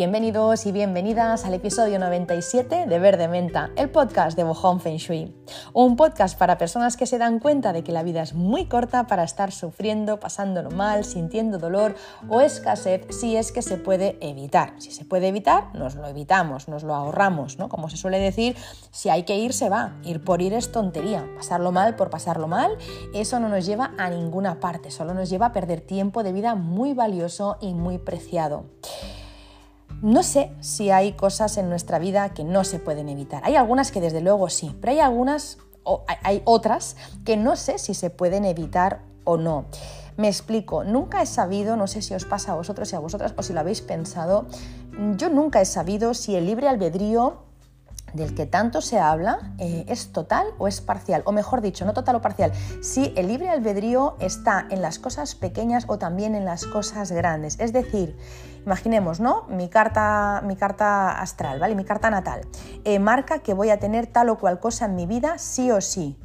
Bienvenidos y bienvenidas al episodio 97 de Verde Menta, el podcast de Bohong Feng Shui. Un podcast para personas que se dan cuenta de que la vida es muy corta para estar sufriendo, pasándolo mal, sintiendo dolor o escasez si es que se puede evitar. Si se puede evitar, nos lo evitamos, nos lo ahorramos, ¿no? Como se suele decir, si hay que ir, se va. Ir por ir es tontería. Pasarlo mal por pasarlo mal, eso no nos lleva a ninguna parte, solo nos lleva a perder tiempo de vida muy valioso y muy preciado. No sé si hay cosas en nuestra vida que no se pueden evitar. Hay algunas que desde luego sí, pero hay algunas, o hay otras que no sé si se pueden evitar o no. Me explico, nunca he sabido, no sé si os pasa a vosotros y a vosotras o si lo habéis pensado, yo nunca he sabido si el libre albedrío del que tanto se habla eh, es total o es parcial, o mejor dicho, no total o parcial, si el libre albedrío está en las cosas pequeñas o también en las cosas grandes. Es decir, imaginemos, ¿no? Mi carta, mi carta astral, ¿vale? Mi carta natal eh, marca que voy a tener tal o cual cosa en mi vida sí o sí.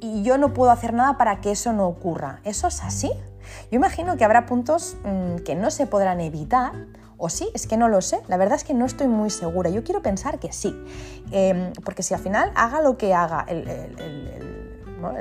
Y yo no puedo hacer nada para que eso no ocurra. ¿Eso es así? Yo imagino que habrá puntos mm, que no se podrán evitar o sí, es que no lo sé. La verdad es que no estoy muy segura. Yo quiero pensar que sí. Em, porque si al final haga lo que haga el el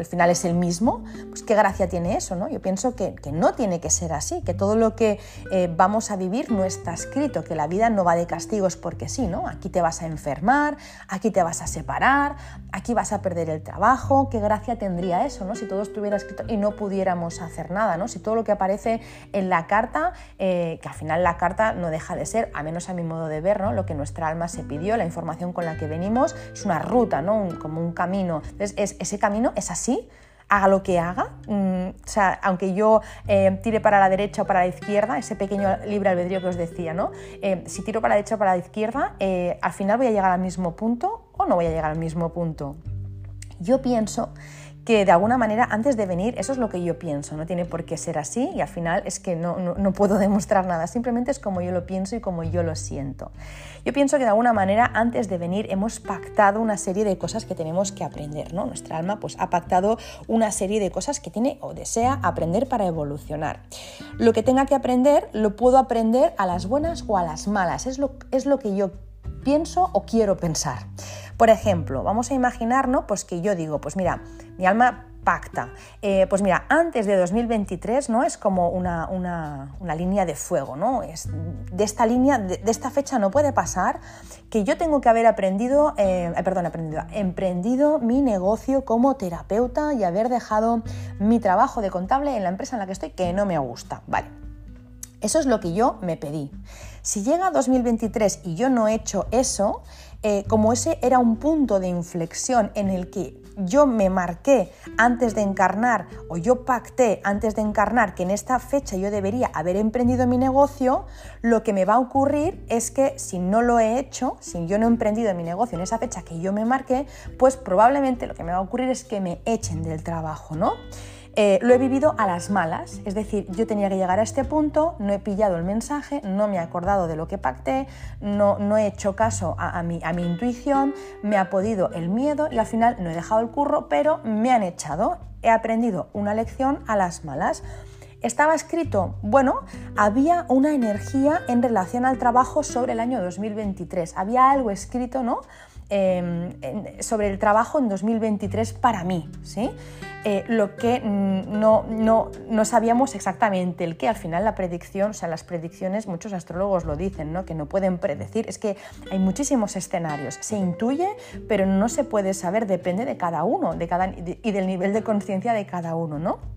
final es el mismo, pues qué gracia tiene eso, ¿no? Yo pienso que, no tiene que ser así, que todo lo que eh, vamos a vivir no está escrito, que la vida no va de castigos porque sí, ¿no? Aquí te vas a enfermar, aquí te vas a separar, aquí vas a perder el trabajo, qué gracia tendría eso, ¿no? Si todo estuviera escrito y no pudiéramos hacer nada, ¿no? Si todo lo que aparece en la carta, eh, que al final la carta no deja de ser, a menos a mi modo de ver, ¿no? Lo que nuestra alma se pidió, la información con la que venimos, es una ruta, ¿no? como un camino. Entonces, es, ese camino es así, haga lo que haga, mm, o sea, aunque yo eh, tire para la derecha o para la izquierda, ese pequeño libre albedrío que os decía, ¿no? Eh, si tiro para la derecha o para la izquierda, eh, al final voy a llegar al mismo punto o no voy a llegar al mismo punto. Yo pienso que de alguna manera antes de venir, eso es lo que yo pienso, no tiene por qué ser así y al final es que no, no, puedo demostrar nada, simplemente es como yo lo pienso y como yo lo siento. Yo pienso que de alguna manera antes de venir hemos pactado una serie de cosas que tenemos que aprender, ¿no? Nuestra alma pues ha pactado una serie de cosas que tiene o desea aprender para evolucionar. Lo que tenga que aprender lo puedo aprender a las buenas o a las malas, es lo, es lo que yo pienso o quiero pensar. Por ejemplo, vamos a imaginarnos pues que yo digo, pues mira, mi alma pacta. Eh, pues mira, antes de 2023 ¿no? es como una, línea de fuego, ¿no? Es, de esta línea, de, esta fecha no puede pasar que yo tengo que haber aprendido, eh, perdón, aprendido, emprendido mi negocio como terapeuta y haber dejado mi trabajo de contable en la empresa en la que estoy que no me gusta. Vale, eso es lo que yo me pedí. Si llega 2023 y yo no he hecho eso, eh, como ese era un punto de inflexión en el que yo me marqué antes de encarnar o yo pacté antes de encarnar que en esta fecha yo debería haber emprendido mi negocio, lo que me va a ocurrir es que si no lo he hecho, si yo no he emprendido mi negocio en esa fecha que yo me marqué, pues probablemente lo que me va a ocurrir es que me echen del trabajo, ¿no? Eh, lo he vivido a las malas, es decir, yo tenía que llegar a este punto, no he pillado el mensaje, no me he acordado de lo que pacté, no, no he hecho caso a, mi, a mi intuición, me ha podido el miedo y al final no he dejado el curro, pero me han echado. He aprendido una lección a las malas. ¿Estaba escrito? Bueno, había una energía en relación al trabajo sobre el año 2023. Había algo escrito, ¿no? Em, sobre el trabajo en 2023 para mí, ¿sí? Eh, lo que no, no, no, sabíamos exactamente el que al final la predicción, o sea, las predicciones, muchos astrólogos lo dicen, ¿no? que no pueden predecir, es que hay muchísimos escenarios, se intuye, pero no se puede saber, depende de cada uno de cada, y del nivel de conciencia de cada uno, ¿no?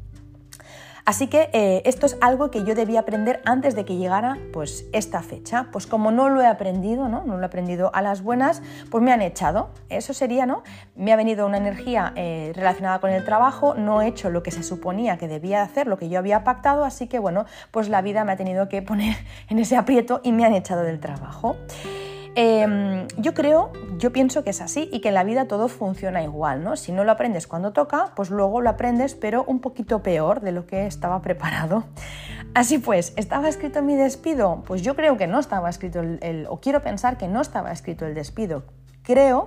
Así que eh, esto es algo que yo debía aprender antes de que llegara pues, esta fecha. Pues como no lo he aprendido, ¿no? no lo he aprendido a las buenas, pues me han echado. Eso sería, ¿no? Me ha venido una energía eh, relacionada con el trabajo, no he hecho lo que se suponía que debía hacer, lo que yo había pactado, así que bueno, pues la vida me ha tenido que poner en ese aprieto y me han echado del trabajo. Em, yo creo, yo pienso que es así y que en la vida todo funciona igual, ¿no? Si no lo aprendes cuando toca, pues luego lo aprendes, pero un poquito peor de lo que estaba preparado. Así pues, ¿estaba escrito mi despido? Pues yo creo que no estaba escrito el, o quiero pensar que no estaba escrito el despido creo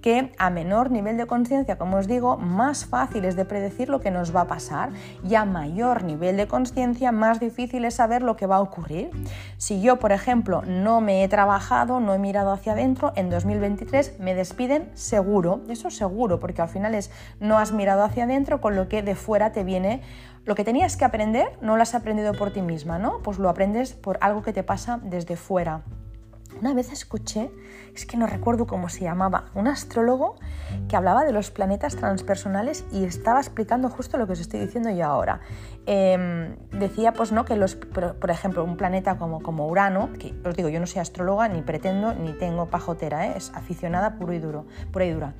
que a menor nivel de conciencia, como os digo, más fácil es de predecir lo que nos va a pasar y a mayor nivel de conciencia, más difícil es saber lo que va a ocurrir. Si yo, por ejemplo, no me he trabajado, no he mirado hacia adentro, en 2023 me despiden seguro, eso seguro, porque al final es no has mirado hacia adentro, con lo que de fuera te viene lo que tenías que aprender, no lo has aprendido por ti misma, ¿no? Pues lo aprendes por algo que te pasa desde fuera. Una vez escuché, es que no recuerdo cómo se llamaba, un astrólogo que hablaba de los planetas transpersonales y estaba explicando justo lo que os estoy diciendo yo ahora. Em, decía, pues no, que los, por, ejemplo, un planeta como, como Urano, que os digo, yo no soy astróloga, ni pretendo, ni tengo pajotera, ¿eh? es aficionada puro y duro, pura y dura.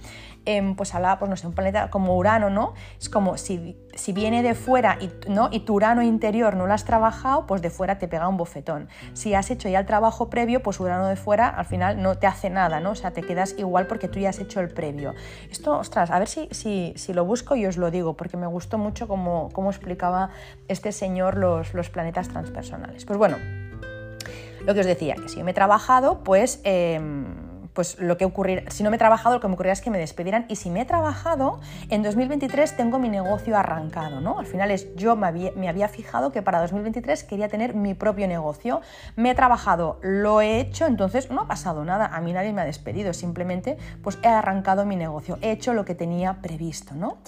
Em, pues hablaba, pues no sé, un planeta como Urano, ¿no? Es como si, si viene de fuera y, ¿no? y tu Urano interior no lo has trabajado, pues de fuera te pega un bofetón. Si has hecho ya el trabajo previo, pues Urano de fuera al final no te hace nada, ¿no? O sea, te quedas igual porque tú ya has hecho el previo. Esto, ostras, a ver si, si, si lo busco y os lo digo, porque me gustó mucho cómo, cómo explicaba este señor los, los planetas transpersonales. Pues bueno, lo que os decía, que si yo me he trabajado, pues... Em, pues lo que ocurrir, si no me he trabajado, lo que me ocurrirá es que me despedieran y si me he trabajado, en 2023 tengo mi negocio arrancado, ¿no? Al final es, yo me había, me había fijado que para 2023 quería tener mi propio negocio, me he trabajado, lo he hecho, entonces no ha pasado nada, a mí nadie me ha despedido, simplemente pues he arrancado mi negocio, he hecho lo que tenía previsto, ¿no?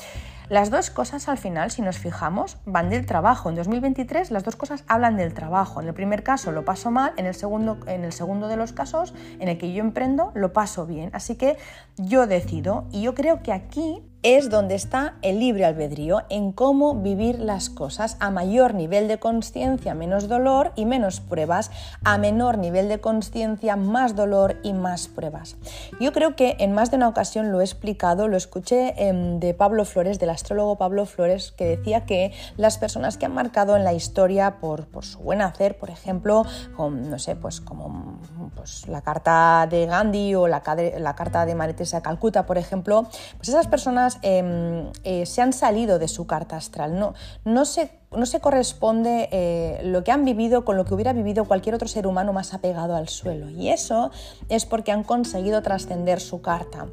Las dos cosas al final, si nos fijamos, van del trabajo. En 2023 las dos cosas hablan del trabajo. En el primer caso lo paso mal, en el segundo, en el segundo de los casos en el que yo emprendo lo paso bien. Así que yo decido y yo creo que aquí es donde está el libre albedrío, en cómo vivir las cosas a mayor nivel de conciencia, menos dolor y menos pruebas, a menor nivel de conciencia, más dolor y más pruebas. Yo creo que en más de una ocasión lo he explicado, lo escuché em, de Pablo Flores, del astrólogo Pablo Flores, que decía que las personas que han marcado en la historia por, su buen hacer, por ejemplo, con, no sé, pues como pues, la carta de Gandhi o la, la carta de María Teresa Calcuta, por ejemplo, pues esas personas Em, eh, se han salido de su carta astral, no, no, se, no se corresponde eh, lo que han vivido con lo que hubiera vivido cualquier otro ser humano más apegado al suelo. Y eso es porque han conseguido trascender su carta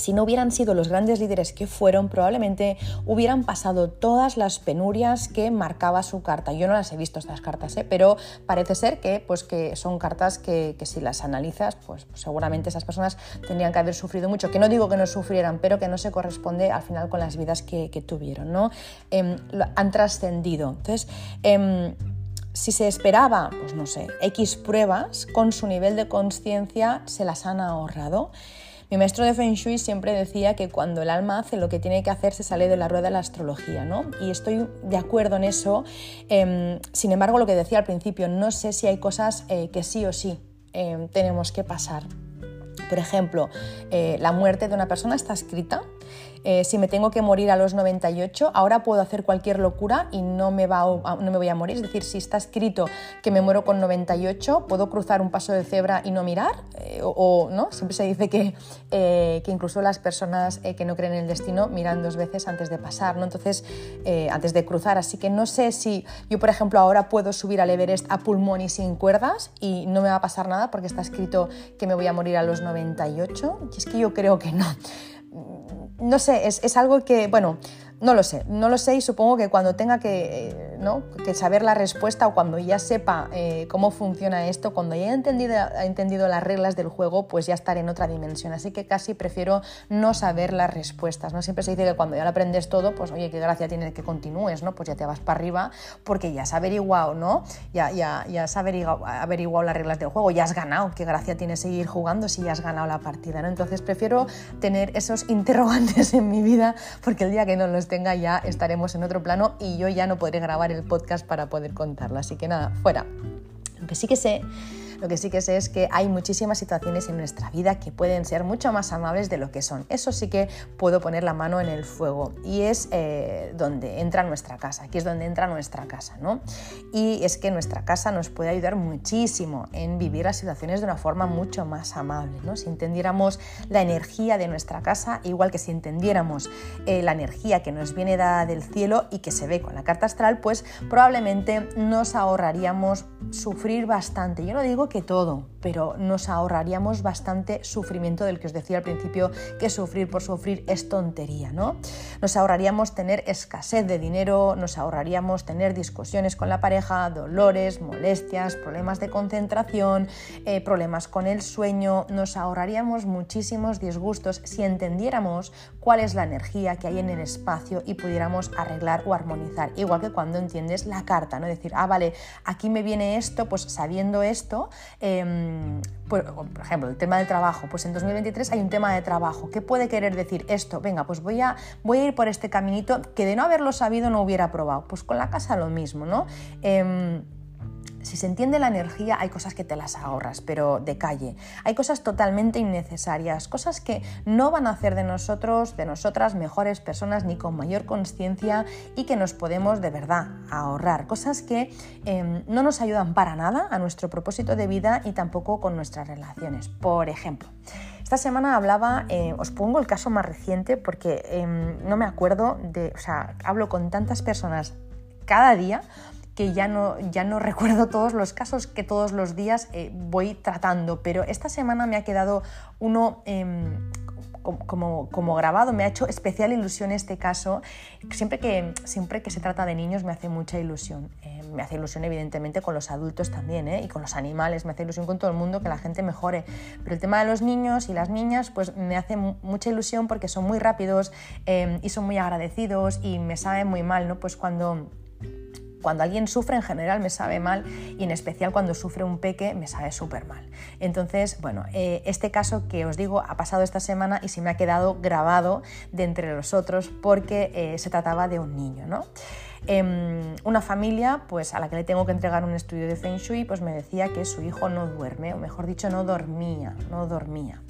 si no hubieran sido los grandes líderes que fueron, probablemente hubieran pasado todas las penurias que marcaba su carta. Yo no las he visto estas cartas, ¿eh? pero parece ser que, pues, que son cartas que, si las analizas, pues, seguramente esas personas tendrían que haber sufrido mucho. Que no digo que no sufrieran, pero que no se corresponde al final con las vidas que, tuvieron. ¿no? Em, han trascendido. Entonces, em, si se esperaba, pues no sé, X pruebas, con su nivel de conciencia se las han ahorrado. Mi maestro de Feng Shui siempre decía que cuando el alma hace lo que tiene que hacer se sale de la rueda de la astrología, ¿no? Y estoy de acuerdo en eso. Em, sin embargo, lo que decía al principio, no sé si hay cosas eh, que sí o sí em, tenemos que pasar. Por ejemplo, eh, la muerte de una persona está escrita eh, si me tengo que morir a los 98, ahora puedo hacer cualquier locura y no me, va no me voy a morir. Es decir, si está escrito que me muero con 98, puedo cruzar un paso de cebra y no mirar. Eh, o, no, siempre se dice que, eh, que incluso las personas que no creen en el destino miran dos veces antes de pasar, ¿no? Entonces, antes de cruzar. Así que no sé si yo, por ejemplo, ahora puedo subir al Everest a pulmón y sin cuerdas y no me va a pasar nada porque está escrito que me voy a morir a los 98. Y es que yo creo que no no sé, es, es, algo que, bueno, no lo sé, no lo sé y supongo que cuando tenga que, eh, ¿no? que saber la respuesta o cuando ya sepa eh, cómo funciona esto, cuando ya he entendido, entendido las reglas del juego, pues ya estaré en otra dimensión. Así que casi prefiero no saber las respuestas. ¿no? Siempre se dice que cuando ya lo aprendes todo, pues oye, qué gracia tiene que continúes, ¿no? Pues ya te vas para arriba porque ya has averiguado, ¿no? Ya, ya, ya has averiguado, averiguado las reglas del juego, ya has ganado. Qué gracia tiene seguir jugando si ya has ganado la partida, ¿no? Entonces prefiero tener esos interrogantes en mi vida porque el día que no los tenga ya estaremos en otro plano y yo ya no podré grabar el podcast para poder contarlo. Así que nada, fuera. Aunque sí que sé lo que sí que sé es que hay muchísimas situaciones en nuestra vida que pueden ser mucho más amables de lo que son. Eso sí que puedo poner la mano en el fuego y es eh, donde entra nuestra casa, aquí es donde entra nuestra casa, ¿no? Y es que nuestra casa nos puede ayudar muchísimo en vivir las situaciones de una forma mucho más amable, ¿no? Si entendiéramos la energía de nuestra casa, igual que si entendiéramos eh, la energía que nos viene dada del cielo y que se ve con la carta astral, pues probablemente nos ahorraríamos sufrir bastante. Yo no digo que todo, pero nos ahorraríamos bastante sufrimiento del que os decía al principio que sufrir por sufrir es tontería, ¿no? Nos ahorraríamos tener escasez de dinero, nos ahorraríamos tener discusiones con la pareja, dolores, molestias, problemas de concentración, eh, problemas con el sueño, nos ahorraríamos muchísimos disgustos si entendiéramos cuál es la energía que hay en el espacio y pudiéramos arreglar o armonizar, igual que cuando entiendes la carta, ¿no? Decir, ah, vale, aquí me viene esto, pues sabiendo esto, em, por, ejemplo, el tema del trabajo, pues en 2023 hay un tema de trabajo. ¿Qué puede querer decir esto? Venga, pues voy a, voy a ir por este caminito que de no haberlo sabido no hubiera probado. Pues con la casa lo mismo, ¿no? Em, si se entiende la energía, hay cosas que te las ahorras, pero de calle. Hay cosas totalmente innecesarias, cosas que no van a hacer de nosotros, de nosotras, mejores personas ni con mayor conciencia y que nos podemos de verdad ahorrar. Cosas que em, no nos ayudan para nada a nuestro propósito de vida y tampoco con nuestras relaciones. Por ejemplo, esta semana hablaba, eh, os pongo el caso más reciente porque em, no me acuerdo de, o sea, hablo con tantas personas cada día que ya no, ya no recuerdo todos los casos que todos los días eh, voy tratando, pero esta semana me ha quedado uno em, como, como, grabado, me ha hecho especial ilusión este caso. Siempre que, siempre que se trata de niños me hace mucha ilusión. Eh, me hace ilusión evidentemente con los adultos también ¿eh? y con los animales, me hace ilusión con todo el mundo que la gente mejore. Pero el tema de los niños y las niñas pues me hace mucha ilusión porque son muy rápidos em, y son muy agradecidos y me saben muy mal, ¿no? Pues cuando cuando alguien sufre en general me sabe mal y en especial cuando sufre un peque me sabe súper mal. Entonces, bueno, eh, este caso que os digo ha pasado esta semana y se me ha quedado grabado de entre los otros porque eh, se trataba de un niño, ¿no? Em, una familia pues, a la que le tengo que entregar un estudio de Feng Shui pues, me decía que su hijo no duerme, o mejor dicho, no dormía, no dormía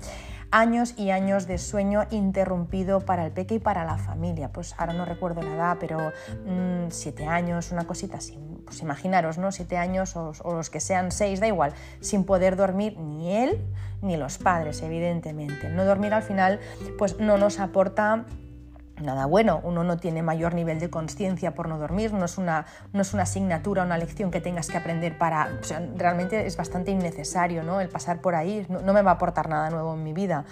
años y años de sueño interrumpido para el peque y para la familia. Pues ahora no recuerdo la edad, pero mm, siete años, una cosita así. Pues imaginaros, ¿no? Siete años o, o los que sean seis, da igual, sin poder dormir ni él ni los padres, evidentemente. No dormir al final pues no nos aporta nada bueno, uno no tiene mayor nivel de conciencia por no dormir, no es, una, no es una asignatura, una lección que tengas que aprender para... realmente es bastante innecesario ¿no? el pasar por ahí, no, me va a aportar nada nuevo en mi vida.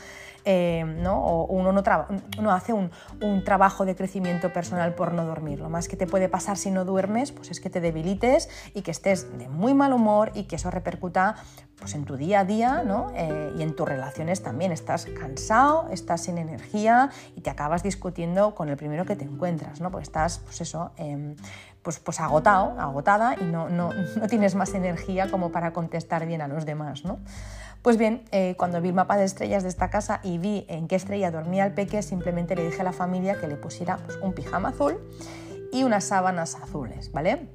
Eh, ¿no? o uno no, hace un, un, trabajo de crecimiento personal por no dormir. Lo más que te puede pasar si no duermes pues es que te debilites y que estés de muy mal humor y que eso repercuta pues en tu día a día ¿no? Eh, y en tus relaciones también. Estás cansado, estás sin energía y te acabas discutiendo con el primero que te encuentras, ¿no? porque estás pues eso, em, pues, pues agotado, agotada y no, no, no, tienes más energía como para contestar bien a los demás. ¿no? Pues bien, eh, cuando vi el mapa de estrellas de esta casa y vi en qué estrella dormía el peque, simplemente le dije a la familia que le pusiera pues, un pijama azul y unas sábanas azules, ¿vale?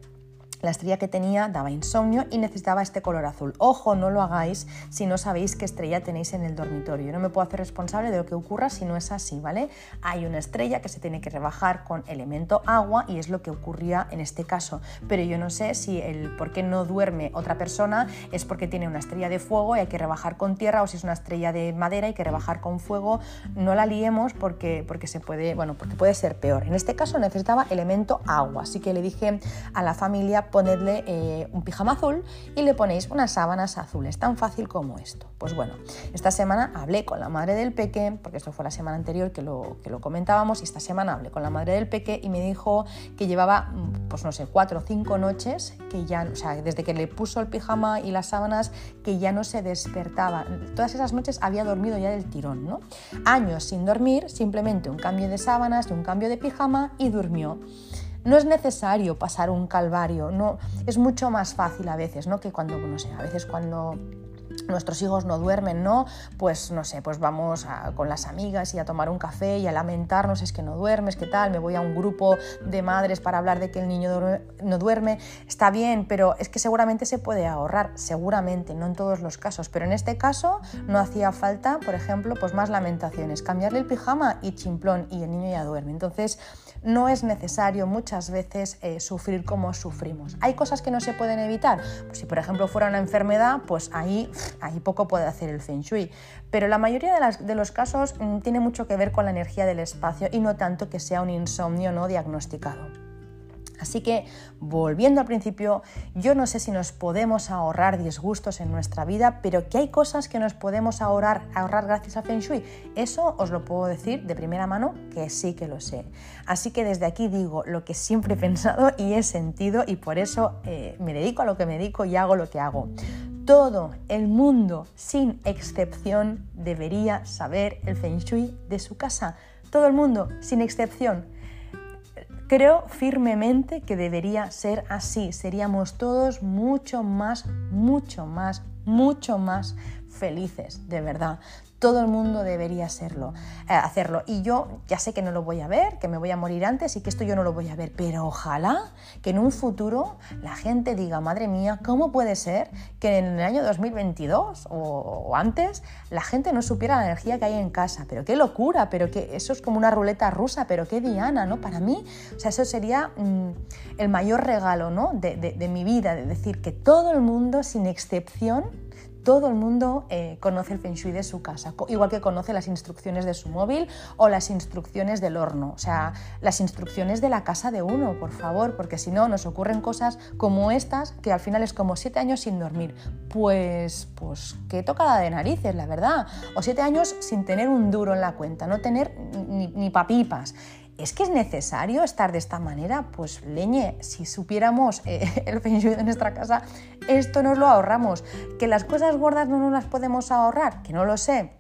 La estrella que tenía daba insomnio y necesitaba este color azul. Ojo, no lo hagáis si no sabéis qué estrella tenéis en el dormitorio. no me puedo hacer responsable de lo que ocurra si no es así, ¿vale? Hay una estrella que se tiene que rebajar con elemento agua y es lo que ocurría en este caso. Pero yo no sé si el por qué no duerme otra persona es porque tiene una estrella de fuego y hay que rebajar con tierra o si es una estrella de madera y hay que rebajar con fuego. No la liemos porque, porque se puede, bueno, porque puede ser peor. En este caso necesitaba elemento agua, así que le dije a la familia ponedle eh, un pijama azul y le ponéis unas sábanas azules, tan fácil como esto. Pues bueno, esta semana hablé con la madre del peque, porque esto fue la semana anterior que lo, que lo comentábamos, y esta semana hablé con la madre del peque y me dijo que llevaba, pues no sé, cuatro o cinco noches, que ya, o sea, desde que le puso el pijama y las sábanas, que ya no se despertaba. Todas esas noches había dormido ya del tirón, ¿no? Años sin dormir, simplemente un cambio de sábanas, un cambio de pijama y durmió. No es necesario pasar un calvario, no, es mucho más fácil a veces, ¿no? Que cuando, no sé, a veces cuando nuestros hijos no duermen, ¿no? Pues no sé, pues vamos con las amigas y a tomar un café y a lamentarnos, es que no duermes, qué tal, me voy a un grupo de madres para hablar de que el niño no duerme, está bien, pero es que seguramente se puede ahorrar, seguramente, no en todos los casos, pero en este caso no hacía falta, por ejemplo, pues más lamentaciones, cambiarle el pijama y chimplón y el niño ya duerme. Entonces, no es necesario muchas veces eh, sufrir como sufrimos. Hay cosas que no se pueden evitar, pues si por ejemplo fuera una enfermedad, pues ahí ahí poco puede hacer el feng shui. Pero la mayoría de, los casos mm, tiene mucho que ver con la energía del espacio y no tanto que sea un insomnio no diagnosticado. Así que, volviendo al principio, yo no sé si nos podemos ahorrar disgustos en nuestra vida, pero que hay cosas que nos podemos ahorrar, ahorrar gracias a Feng Shui. Eso os lo puedo decir de primera mano que sí que lo sé. Así que desde aquí digo lo que siempre he pensado y he sentido y por eso eh, me dedico a lo que me dedico y hago lo que hago. Todo el mundo, sin excepción, debería saber el Feng Shui de su casa. Todo el mundo, sin excepción. Creo firmemente que debería ser así. Seríamos todos mucho más, mucho más, mucho más felices, de verdad todo el mundo debería serlo, eh, hacerlo. Y yo ya sé que no lo voy a ver, que me voy a morir antes y que esto yo no lo voy a ver, pero ojalá que en un futuro la gente diga, madre mía, ¿cómo puede ser que en el año 2022 o, antes la gente no supiera la energía que hay en casa? Pero qué locura, pero que eso es como una ruleta rusa, pero qué diana, ¿no? Para mí, o sea, eso sería mm, el mayor regalo, ¿no? De mi vida, de decir que todo el mundo, sin excepción, todo el mundo eh, conoce el feng shui de su casa, igual que conoce las instrucciones de su móvil o las instrucciones del horno, o sea, las instrucciones de la casa de uno, por favor, porque si no nos ocurren cosas como estas que al final es como siete años sin dormir. Pues, pues qué tocada de narices, la verdad. O siete años sin tener un duro en la cuenta, no tener ni, ni papipas. ¿Es que es necesario estar de esta manera? Pues leñe, si supiéramos eh, el feng shui de nuestra casa, esto nos lo ahorramos. ¿Que las cosas gordas no nos las podemos ahorrar? Que no lo sé.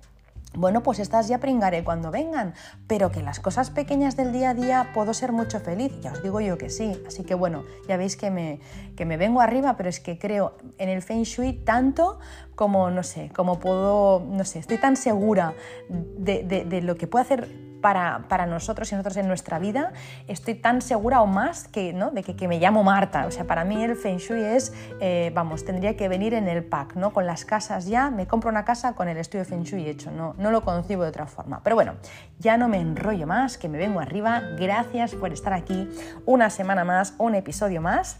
Bueno, pues estas ya pringaré cuando vengan, pero que las cosas pequeñas del día a día puedo ser mucho feliz, ya os digo yo que sí. Así que bueno, ya veis que me, que me vengo arriba, pero es que creo en el Feng Shui tanto como, no sé, como puedo, no sé, estoy tan segura de, de lo que puede hacer para, nosotros y nosotros en nuestra vida, estoy tan segura o más que, ¿no? de que, me llamo Marta. O sea, para mí el Feng Shui es, eh, vamos, tendría que venir en el pack, ¿no? Con las casas ya, me compro una casa con el estudio Feng Shui hecho, no, no lo concibo de otra forma. Pero bueno, ya no me enrollo más, que me vengo arriba. Gracias por estar aquí una semana más, un episodio más.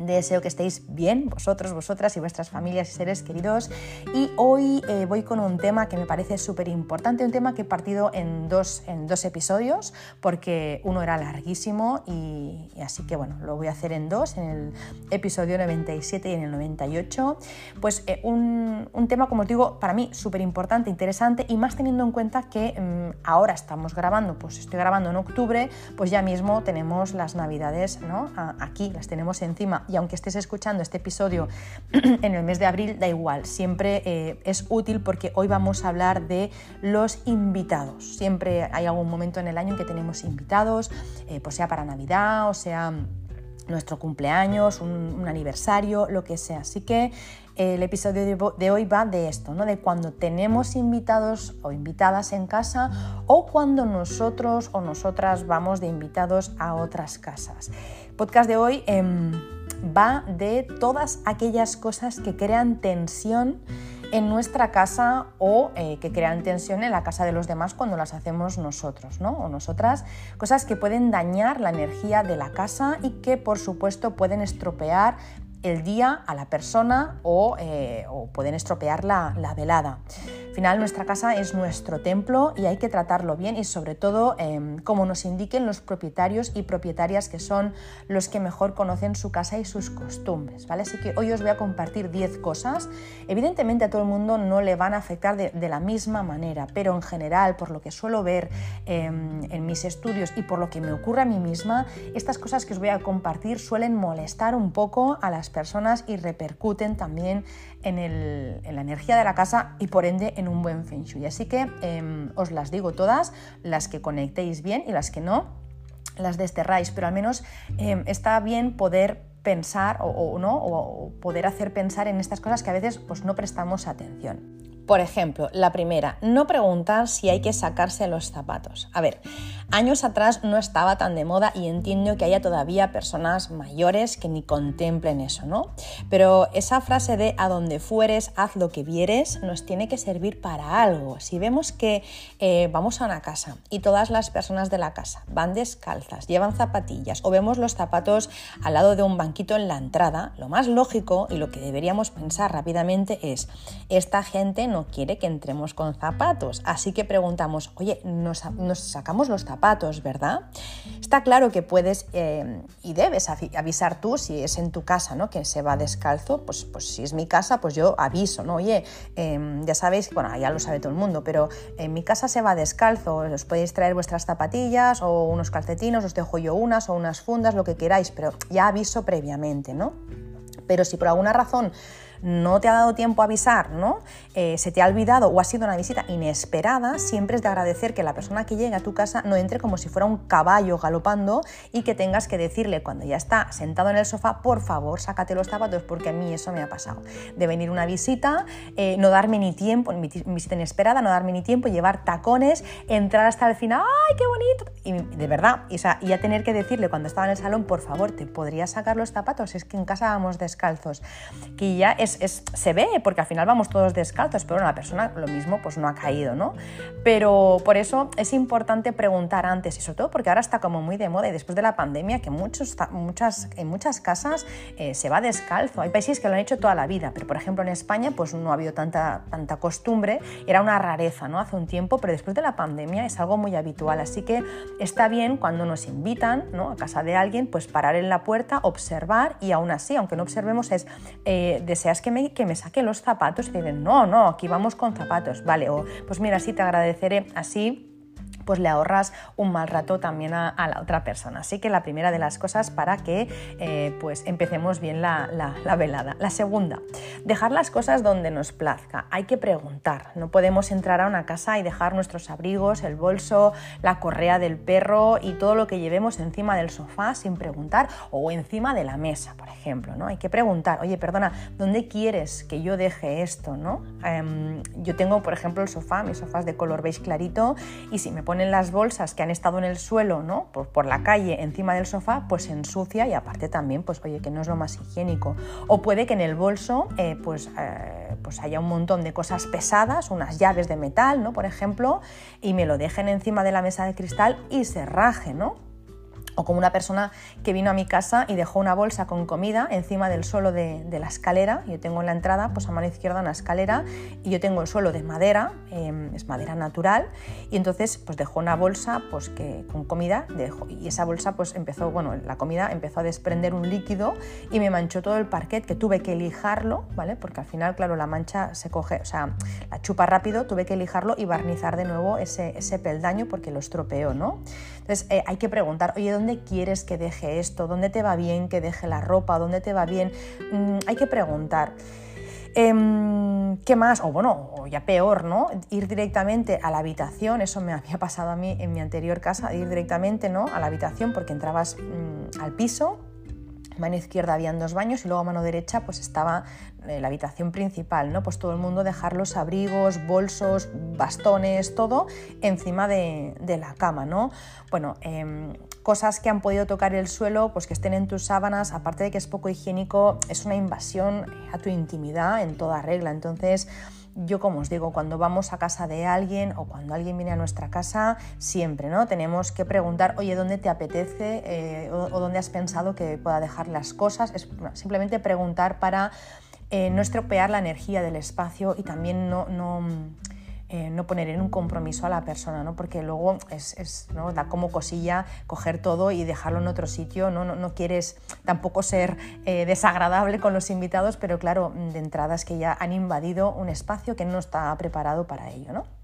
Deseo que estéis bien, vosotros, vosotras y vuestras familias y seres queridos. Y hoy eh, voy con un tema que me parece súper importante, un tema que he partido en dos, en dos episodios, porque uno era larguísimo y, así que bueno, lo voy a hacer en dos, en el episodio 97 y en el 98. Pues eh, un, tema, como os digo, para mí súper importante, interesante y más teniendo en cuenta que mm, ahora estamos grabando, pues estoy grabando en octubre, pues ya mismo tenemos las navidades ¿no? aquí, las tenemos encima y aunque estés escuchando este episodio en el mes de abril, da igual, siempre eh, es útil porque hoy vamos a hablar de los invitados. Siempre hay algún momento en el año en que tenemos invitados, eh, pues sea para Navidad o sea nuestro cumpleaños, un, aniversario, lo que sea. Así que eh, el episodio de hoy va de esto, ¿no? de cuando tenemos invitados o invitadas en casa o cuando nosotros o nosotras vamos de invitados a otras casas. podcast de hoy... Em, va de todas aquellas cosas que crean tensión en nuestra casa o eh, que crean tensión en la casa de los demás cuando las hacemos nosotros ¿no? o nosotras, cosas que pueden dañar la energía de la casa y que por supuesto pueden estropear el día a la persona o, eh, pueden estropear la, velada. Al final nuestra casa es nuestro templo y hay que tratarlo bien y sobre todo em, como nos indiquen los propietarios y propietarias que son los que mejor conocen su casa y sus costumbres. ¿vale? Así que hoy os voy a compartir 10 cosas. Evidentemente a todo el mundo no le van a afectar de, la misma manera, pero en general, por lo que suelo ver em, en mis estudios y por lo que me ocurre a mí misma, estas cosas que os voy a compartir suelen molestar un poco a las personas y repercuten también en, la energía de la casa y por ende en un buen feng shui. Así que em, os las digo todas, las que conectéis bien y las que no, las desterráis, pero al menos em, está bien poder pensar o, no o poder hacer pensar en estas cosas que a veces pues no prestamos atención. Por ejemplo, la primera, no preguntar si hay que sacarse los zapatos. A ver, años atrás no estaba tan de moda y entiendo que haya todavía personas mayores que ni contemplen eso, ¿no? Pero esa frase de a donde fueres, haz lo que vieres, nos tiene que servir para algo. Si vemos que eh, vamos a una casa y todas las personas de la casa van descalzas, llevan zapatillas o vemos los zapatos al lado de un banquito en la entrada, lo más lógico y lo que deberíamos pensar rápidamente es, esta gente no quiere que entremos con zapatos. Así que preguntamos, oye, nos, sacamos los zapatos, ¿verdad? Está claro que puedes eh, y debes avisar tú si es en tu casa, ¿no? Que se va descalzo, pues, pues si es mi casa, pues yo aviso, ¿no? Oye, em, ya sabéis, bueno, ya lo sabe todo el mundo, pero en mi casa se va descalzo, os podéis traer vuestras zapatillas o unos calcetines, os dejo yo unas o unas fundas, lo que queráis, pero ya aviso previamente, ¿no? Pero si por alguna razón no te ha dado tiempo a avisar, ¿no? Eh, se te ha olvidado o ha sido una visita inesperada, siempre es de agradecer que la persona que llegue a tu casa no entre como si fuera un caballo galopando y que tengas que decirle cuando ya está sentado en el sofá, por favor, sácate los zapatos porque a mí eso me ha pasado. De venir una visita, eh, no darme ni tiempo, visita inesperada, no darme ni tiempo, llevar tacones, entrar hasta el final, ¡ay, qué bonito! Y de verdad, y, ya tener que decirle cuando estaba en el salón, por favor, ¿te podrías sacar los zapatos? Es que en casa vamos descalzos. Que ya es se ve, porque al final vamos todos descalzos, pero la persona lo mismo pues no ha caído, ¿no? Pero por eso es importante preguntar antes, y sobre todo porque ahora está como muy de moda y después de la pandemia, que muchos, muchas, en muchas casas eh, se va descalzo. Hay países que lo han hecho toda la vida, pero por ejemplo en España pues no ha habido tanta, tanta costumbre, era una rareza, ¿no? Hace un tiempo, pero después de la pandemia es algo muy habitual, así que está bien cuando nos invitan ¿no? a casa de alguien, pues parar en la puerta, observar y aún así, aunque no observemos, es eh, que me, que me saque los zapatos y dicen, no, no, aquí vamos con zapatos, vale, o pues mira, sí te agradeceré. Así pues le ahorras un mal rato también a, la otra persona. Así que la primera de las cosas para que eh, pues empecemos bien la, velada. La segunda, dejar las cosas donde nos plazca. Hay que preguntar. No podemos entrar a una casa y dejar nuestros abrigos, el bolso, la correa del perro y todo lo que llevemos encima del sofá sin preguntar o encima de la mesa, por ejemplo. ¿no? Hay que preguntar, oye, perdona, ¿dónde quieres que yo deje esto? ¿no? Em, yo tengo, por ejemplo, el sofá, mis sofás de color beige clarito y si me pone en las bolsas que han estado en el suelo, ¿no? Por, por, la calle, encima del sofá, pues se ensucia y aparte también, pues oye, que no es lo más higiénico. O puede que en el bolso, eh, pues, eh, pues haya un montón de cosas pesadas, unas llaves de metal, ¿no? Por ejemplo, y me lo dejen encima de la mesa de cristal y se raje, ¿no? O como una persona que vino a mi casa y dejó una bolsa con comida encima del suelo de, la escalera. Yo tengo en la entrada, pues a mano izquierda, una escalera y yo tengo el suelo de madera, em, es madera natural, y entonces pues dejó una bolsa pues que con comida dejó, y esa bolsa pues empezó, bueno, la comida empezó a desprender un líquido y me manchó todo el parquet que tuve que lijarlo, ¿vale? Porque al final, claro, la mancha se coge, o sea, la chupa rápido, tuve que lijarlo y barnizar de nuevo ese, ese peldaño porque lo estropeó, ¿no? Entonces eh, hay que preguntar, oye, ¿dónde ¿dónde quieres que deje esto? ¿Dónde te va bien que deje la ropa? ¿Dónde te va bien? Mm, hay que preguntar. Em, ¿Qué más? O bueno, o ya peor, ¿no? Ir directamente a la habitación, eso me había pasado a mí en mi anterior casa, ir directamente ¿no? a la habitación porque entrabas mm, al piso, mano izquierda habían dos baños y luego a mano derecha pues estaba eh, la habitación principal, ¿no? Pues todo el mundo dejar los abrigos, bolsos, bastones, todo encima de, la cama, ¿no? Bueno, em, cosas que han podido tocar el suelo, pues que estén en tus sábanas, aparte de que es poco higiénico, es una invasión a tu intimidad en toda regla. Entonces, yo como os digo, cuando vamos a casa de alguien o cuando alguien viene a nuestra casa, siempre, ¿no? Tenemos que preguntar, oye, ¿dónde te apetece eh, o, dónde has pensado que pueda dejar las cosas? Es simplemente preguntar para eh, no estropear la energía del espacio y también no, no eh, no poner en un compromiso a la persona, ¿no? porque luego es, ¿no? da como cosilla coger todo y dejarlo en otro sitio, no, no, quieres tampoco ser eh, desagradable con los invitados, pero claro, de entrada es que ya han invadido un espacio que no está preparado para ello. ¿no?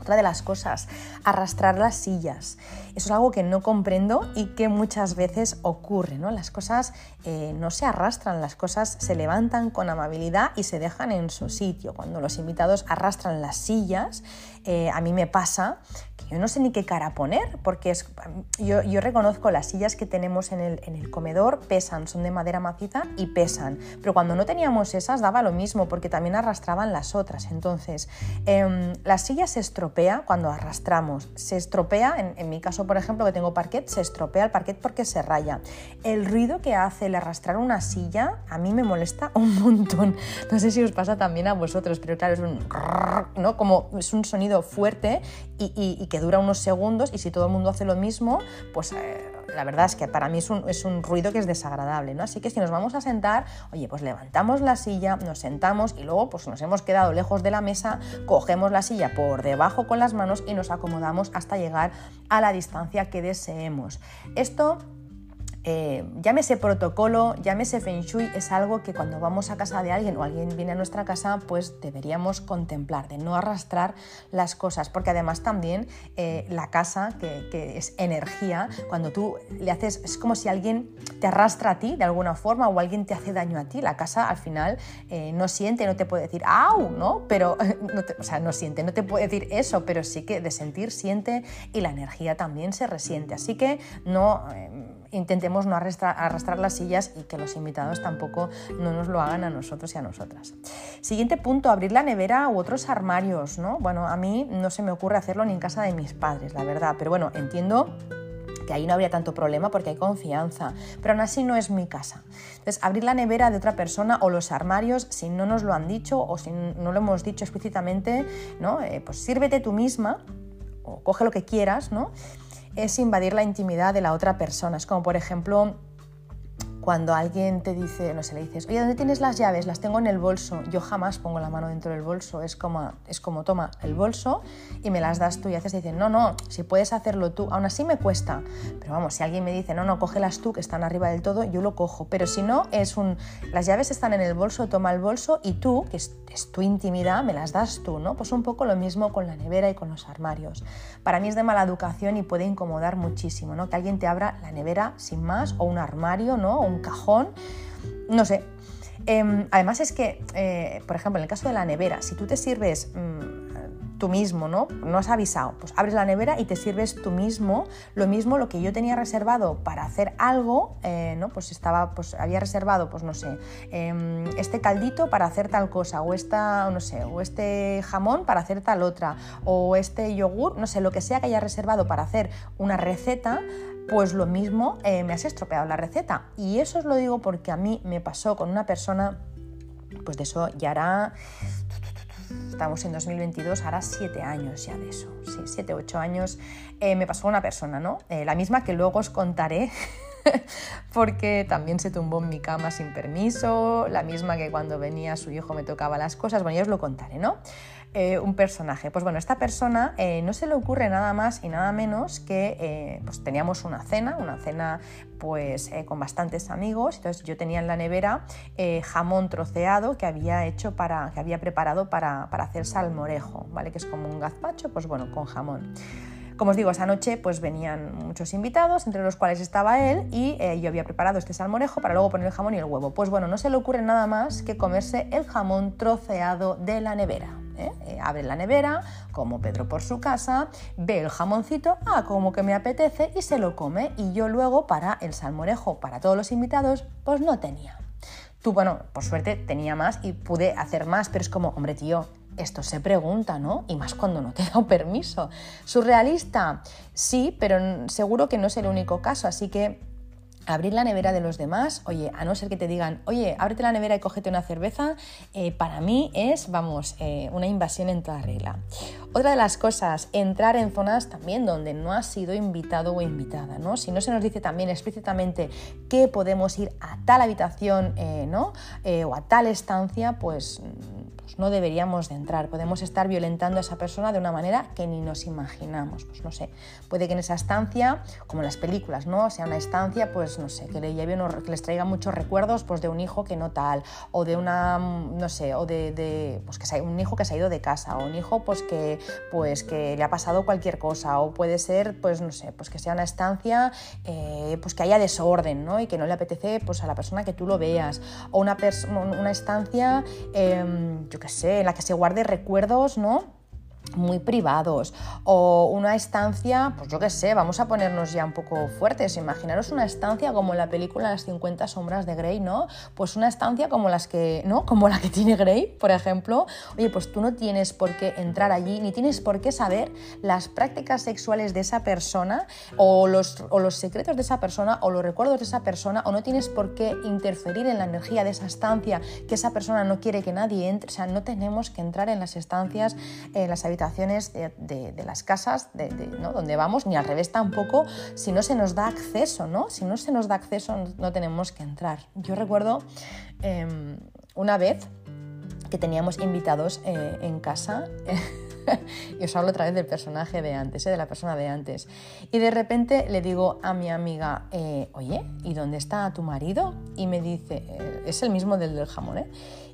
Otra de las cosas, arrastrar las sillas. Eso es algo que no comprendo y que muchas veces ocurre. ¿no? Las cosas eh, no se arrastran, las cosas se levantan con amabilidad y se dejan en su sitio. Cuando los invitados arrastran las sillas, eh, a mí me pasa yo no sé ni qué cara poner, porque yo, reconozco las sillas que tenemos en el, en el, comedor, pesan, son de madera maciza y pesan, pero cuando no teníamos esas daba lo mismo, porque también arrastraban las otras. Entonces, eh, la silla se estropea cuando arrastramos, se estropea, en, en, mi caso por ejemplo que tengo parquet, se estropea el parquet porque se raya. El ruido que hace el arrastrar una silla a mí me molesta un montón. No sé si os pasa también a vosotros, pero claro, es un, ¿no? Como es un sonido fuerte y, que dura unos segundos y si todo el mundo hace lo mismo, pues... Eh, la verdad es que para mí es un, es un, ruido que es desagradable, ¿no? Así que si nos vamos a sentar, oye, pues levantamos la silla, nos sentamos y luego pues nos hemos quedado lejos de la mesa, cogemos la silla por debajo con las manos y nos acomodamos hasta llegar a la distancia que deseemos. Esto eh, llámese protocolo, llámese feng shui, es algo que cuando vamos a casa de alguien o alguien viene a nuestra casa, pues deberíamos contemplar, de no arrastrar las cosas, porque además también eh, la casa, que, es energía, cuando tú le haces, es como si alguien te arrastra a ti de alguna forma o alguien te hace daño a ti, la casa al final eh, no siente, no te puede decir, ¡au! ¿no? Pero, o sea, no siente, no te puede decir eso, pero sí que de sentir siente y la energía también se resiente, así que no intentemos no arrastrar, las sillas y que los invitados tampoco no nos lo hagan a nosotros y a nosotras. Siguiente punto, abrir la nevera u otros armarios, ¿no? Bueno, a mí no se me ocurre hacerlo ni en casa de mis padres, la verdad, pero bueno, entiendo que ahí no habría tanto problema porque hay confianza, pero aún así no es mi casa. Entonces, abrir la nevera de otra persona o los armarios, si no nos lo han dicho o si no lo hemos dicho explícitamente, ¿no? Eh, pues sírvete tú misma o coge lo que quieras, ¿no? Es invadir la intimidad de la otra persona. Es como, por ejemplo, cuando alguien te dice, no sé, le dices, oye, ¿dónde tienes las llaves? Las tengo en el bolso. Yo jamás pongo la mano dentro del bolso. Es como, es como toma el bolso y me las das tú. Y haces, dicen, no, no, si puedes hacerlo tú. Aún así me cuesta. Pero vamos, si alguien me dice, no, no, cógelas tú, que están arriba del todo, yo lo cojo. Pero si no, es un, las llaves están en el bolso, toma el bolso y tú, que es, es tu intimidad, me las das tú, ¿no? Pues un poco lo mismo con la nevera y con los armarios. Para mí es de mala educación y puede incomodar muchísimo, ¿no? Que alguien te abra la nevera sin más o un armario, ¿no? Un cajón, no sé. Em, además es que, eh, por ejemplo, en el caso de la nevera, si tú te sirves mm, tú mismo, ¿no? No has avisado, pues abres la nevera y te sirves tú mismo. Lo mismo lo que yo tenía reservado para hacer algo, eh, ¿no? Pues estaba, pues había reservado, pues no sé, em, este caldito para hacer tal cosa, o esta, no sé, o este jamón para hacer tal otra, o este yogur, no sé, lo que sea que haya reservado para hacer una receta, pues lo mismo eh, me has estropeado la receta. Y eso os lo digo porque a mí me pasó con una persona, pues de eso ya hará, estamos en 2022, hará siete años ya de eso, sí, siete, ocho años, eh, me pasó una persona, ¿no? Eh, la misma que luego os contaré. porque también se tumbó en mi cama sin permiso, la misma que cuando venía su hijo me tocaba las cosas, bueno, ya os lo contaré, ¿no? Eh, un personaje. Pues bueno, esta persona eh, no se le ocurre nada más y nada menos que eh, pues teníamos una cena, una cena pues con bastantes amigos, entonces yo tenía en la nevera jamón troceado que había hecho para, que había preparado para, para hacer salmorejo, ¿vale? Que es como un gazpacho, pues bueno, con jamón. Como os digo, esa noche pues venían muchos invitados, entre los cuales estaba él, y yo había preparado este salmorejo para luego poner el jamón y el huevo. Pues bueno, no se le ocurre nada más que comerse el jamón troceado de la nevera. ¿eh? Eh, abre la nevera, como Pedro por su casa, ve el jamoncito, ah, como que me apetece y se lo come. Y yo luego para el salmorejo, para todos los invitados, pues no tenía. Tú, bueno, por suerte tenía más y pude hacer más, pero es como, hombre, tío, esto se pregunta, ¿no? Y más cuando no te dado permiso. ¿Surrealista? Sí, pero seguro que no es el único caso, así que abrir la nevera de los demás, oye, a no ser que te digan, oye, ábrete la nevera y cógete una cerveza, eh, para mí es, vamos, eh, una invasión en toda regla. Otra de las cosas, entrar en zonas también donde no has sido invitado o invitada, ¿no? Si no se nos dice también explícitamente que podemos ir a tal habitación, eh, ¿no? o a tal estancia, pues no deberíamos de entrar. Podemos estar violentando a esa persona de una manera que ni nos imaginamos. Pues no sé, puede que en esa estancia, como en las películas, ¿no? Sea una estancia, pues no sé, que, le lleve que les traiga muchos recuerdos pues, de un hijo que no tal, o de una, no sé, o de, pues que un hijo que se ha ido de casa, o un hijo pues que, pues que le ha pasado cualquier cosa, o puede ser, pues no sé, pues que sea una estancia eh, pues que haya desorden, ¿no? Y que no le apetece pues a la persona que tú lo veas, o una, una estancia, em, yo qué sé, en la que se guarde recuerdos, ¿no? Muy privados o una estancia, pues yo qué sé, vamos a ponernos ya un poco fuertes, imaginaros una estancia como en la película Las 50 sombras de Grey, ¿no? Pues una estancia como las que, ¿no? Como la que tiene Grey, por ejemplo. Oye, pues tú no tienes por qué entrar allí, ni tienes por qué saber las prácticas sexuales de esa persona o los, o los secretos de esa persona o los recuerdos de esa persona o no tienes por qué interferir en la energía de esa estancia que esa persona no quiere que nadie entre, o sea, no tenemos que entrar en las estancias, en las habitaciones de, las casas de, donde vamos, ni al revés tampoco, si no se nos da acceso, ¿no? Si no se nos da acceso no tenemos que entrar. Yo recuerdo em, una vez que teníamos invitados eh, en casa. y os hablo otra vez del personaje de antes, eh, de la persona de antes. Y de repente le digo a mi amiga, eh, oye, ¿y dónde está tu marido? Y me dice, es el mismo del jamón.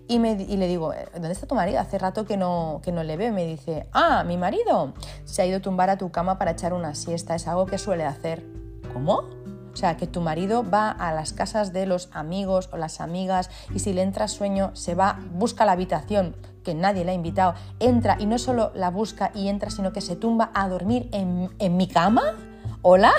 Y, me, le digo, ¿dónde está tu marido? Hace rato que no, que no le veo. Me dice, ah, mi marido se ha ido a tumbar a tu cama para echar una siesta. Es algo que suele hacer. ¿Cómo? O sea, que tu marido va a las casas de los amigos o las amigas y si le entra sueño se va, busca la habitación que nadie le ha invitado, entra y no solo la busca y entra, sino que se tumba a dormir en, en mi cama. ¿Hola?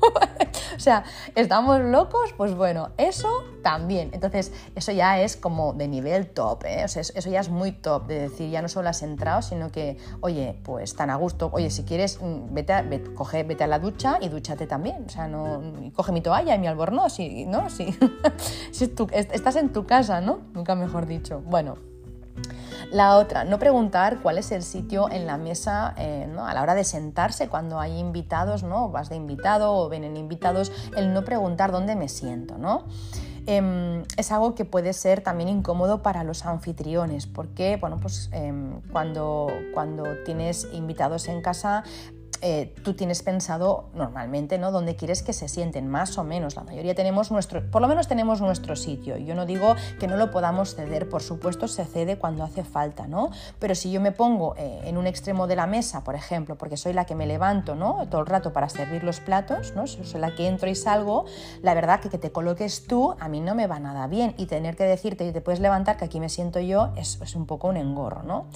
o sea, ¿estamos locos? Pues bueno, eso también. Entonces, eso ya es como de nivel top, ¿eh? O sea, eso ya es muy top, de decir, ya no solo has entrado, sino que, oye, pues tan a gusto, oye, si quieres, mm, vete a, coge, vete a la ducha y dúchate también. O sea, no, coge mi toalla y mi albornoz, y, ¿no? Si, si estás en tu casa, ¿no? Nunca mejor dicho. Bueno, la otra, no preguntar cuál es el sitio en la mesa eh, a la hora de sentarse cuando hay invitados, ¿no? vas de invitado o vienen invitados, el no preguntar dónde me siento. ¿no? Em, es algo que puede ser también incómodo para los anfitriones, porque bueno, pues, em, cuando, cuando tienes invitados en casa eh, tú tienes pensado normalmente, ¿no? Donde quieres que se sienten, más o menos. La mayoría tenemos nuestro, por lo menos tenemos nuestro sitio. Yo no digo que no lo podamos ceder, por supuesto se cede cuando hace falta, ¿no? Pero si yo me pongo eh, en un extremo de la mesa, por ejemplo, porque soy la que me levanto, ¿no? Todo el rato para servir los platos, ¿no? Soy la que entro y salgo, la verdad que que te coloques tú a mí no me va nada bien y tener que decirte y te puedes levantar que aquí me siento yo es, es un poco un engorro, ¿no?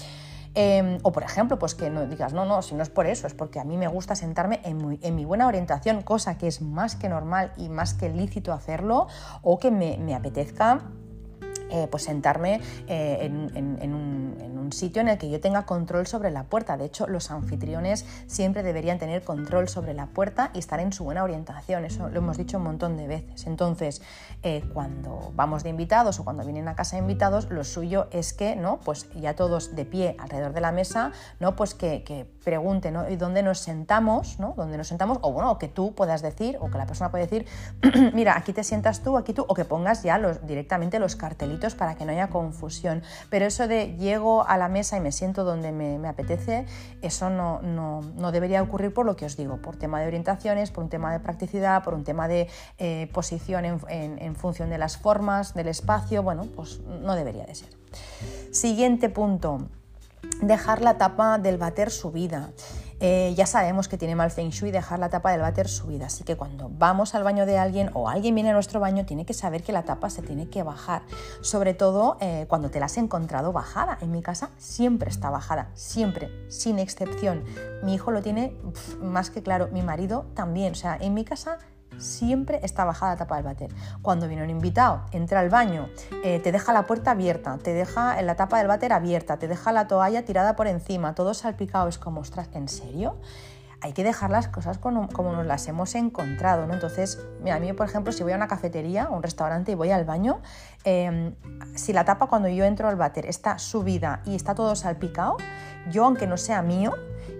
Em, o por ejemplo, pues que no digas, no, no, si no es por eso, es porque a mí me gusta sentarme en mi, buena orientación, cosa que es más que normal y más que lícito hacerlo, o que me, me apetezca eh, pues sentarme eh, en, un, sitio en el que yo tenga control sobre la puerta. De hecho, los anfitriones siempre deberían tener control sobre la puerta y estar en su buena orientación. Eso lo hemos dicho un montón de veces. Entonces, eh, cuando vamos de invitados o cuando vienen a casa de invitados, lo suyo es que, ¿no? Pues ya todos de pie alrededor de la mesa, ¿no? Pues que, que pregunten, ¿no? ¿Y dónde nos sentamos, ¿no? ¿Dónde nos sentamos? O bueno, que tú puedas decir, o que la persona pueda decir, mira, aquí te sientas tú, aquí tú, o que pongas ya directamente los cartelitos para que no haya confusión. Pero eso de llego a la mesa y me siento donde me, apetece, eso no, no, debería ocurrir por lo que os digo, por tema de orientaciones, por un tema de practicidad, por un tema de eh, posición en función de las formas, del espacio, bueno, pues no debería de ser. Siguiente punto, dejar la tapa del váter subida. Eh, ya sabemos que tiene mal feng shui dejar la tapa del váter subida, así que cuando vamos al baño de alguien o alguien viene a nuestro baño, tiene que saber que la tapa se tiene que bajar, sobre todo eh, cuando te la has encontrado bajada. En mi casa siempre está bajada, siempre, sin excepción. Mi hijo lo tiene más que claro, mi marido también, o sea, en mi casa siempre está bajada la tapa del váter. Cuando viene un invitado, entra al baño, eh, te deja la puerta abierta, te deja la tapa del váter abierta, te deja la toalla tirada por encima, todo salpicado, es como, ostras, ¿en serio? hay que dejar las cosas como, nos las hemos encontrado, ¿no? Entonces, mira, a mí, por ejemplo, si voy a una cafetería o un restaurante y voy al baño, em, si la tapa cuando yo entro al váter está subida y está todo salpicado, yo, aunque no sea mío,